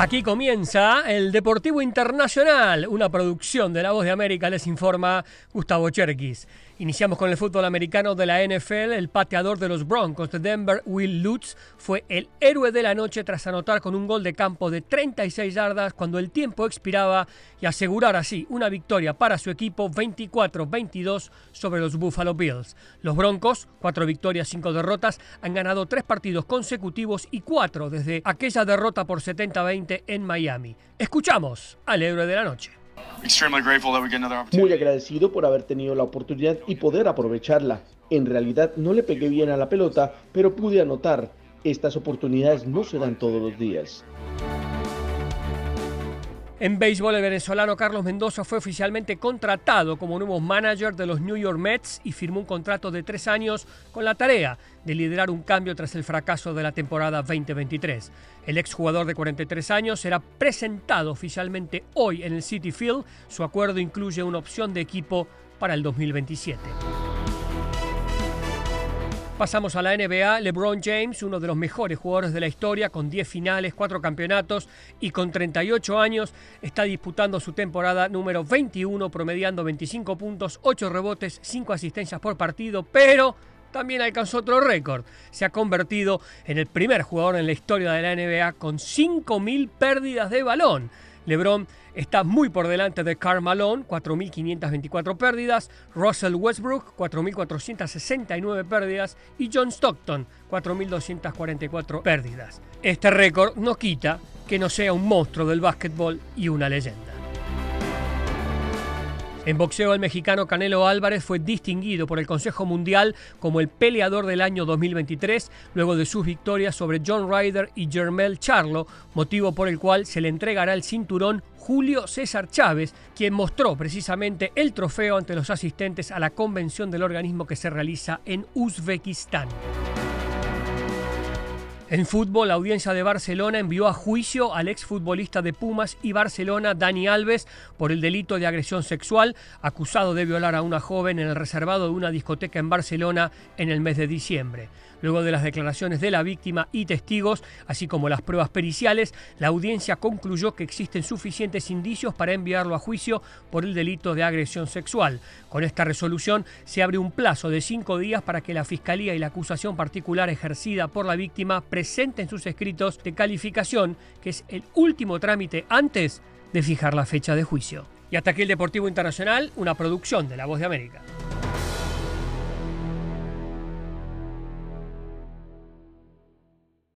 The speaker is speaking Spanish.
Aquí comienza el Deportivo Internacional, una producción de La Voz de América, les informa Gustavo Cherkis. Iniciamos con el fútbol americano de la NFL. El pateador de los Broncos de Denver, Will Lutz, fue el héroe de la noche tras anotar con un gol de campo de 36 yardas cuando el tiempo expiraba y asegurar así una victoria para su equipo 24-22 sobre los Buffalo Bills. Los Broncos, cuatro victorias, cinco derrotas, han ganado tres partidos consecutivos y cuatro desde aquella derrota por 70-20 en Miami. Escuchamos al héroe de la noche. Muy agradecido por haber tenido la oportunidad y poder aprovecharla. En realidad no le pegué bien a la pelota, pero pude anotar. Estas oportunidades no se dan todos los días. En béisbol, el venezolano Carlos Mendoza fue oficialmente contratado como nuevo manager de los New York Mets y firmó un contrato de tres años con la tarea de liderar un cambio tras el fracaso de la temporada 2023. El exjugador de 43 años será presentado oficialmente hoy en el City Field. Su acuerdo incluye una opción de equipo para el 2027. Pasamos a la NBA. LeBron James, uno de los mejores jugadores de la historia, con 10 finales, 4 campeonatos y con 38 años, está disputando su temporada número 21, promediando 25 puntos, 8 rebotes, 5 asistencias por partido, pero también alcanzó otro récord. Se ha convertido en el primer jugador en la historia de la NBA con 5.000 pérdidas de balón. LeBron está muy por delante de Karl Malone, 4.524 pérdidas, Russell Westbrook, 4.469 pérdidas y John Stockton, 4.244 pérdidas. Este récord no quita que no sea un monstruo del básquetbol y una leyenda. En boxeo, el mexicano Canelo Álvarez fue distinguido por el Consejo Mundial como el peleador del año 2023, luego de sus victorias sobre John Ryder y Jermel Charlo, motivo por el cual se le entregará el cinturón Julio César Chávez, quien mostró precisamente el trofeo ante los asistentes a la convención del organismo que se realiza en Uzbekistán. En fútbol, la audiencia de Barcelona envió a juicio al exfutbolista de Pumas y Barcelona, Dani Alves, por el delito de agresión sexual, acusado de violar a una joven en el reservado de una discoteca en Barcelona en el mes de diciembre. Luego de las declaraciones de la víctima y testigos, así como las pruebas periciales, la audiencia concluyó que existen suficientes indicios para enviarlo a juicio por el delito de agresión sexual. Con esta resolución se abre un plazo de cinco días para que la Fiscalía y la acusación particular ejercida por la víctima presenten sus escritos de calificación, que es el último trámite antes de fijar la fecha de juicio. Y hasta aquí el Deportivo Internacional, una producción de La Voz de América.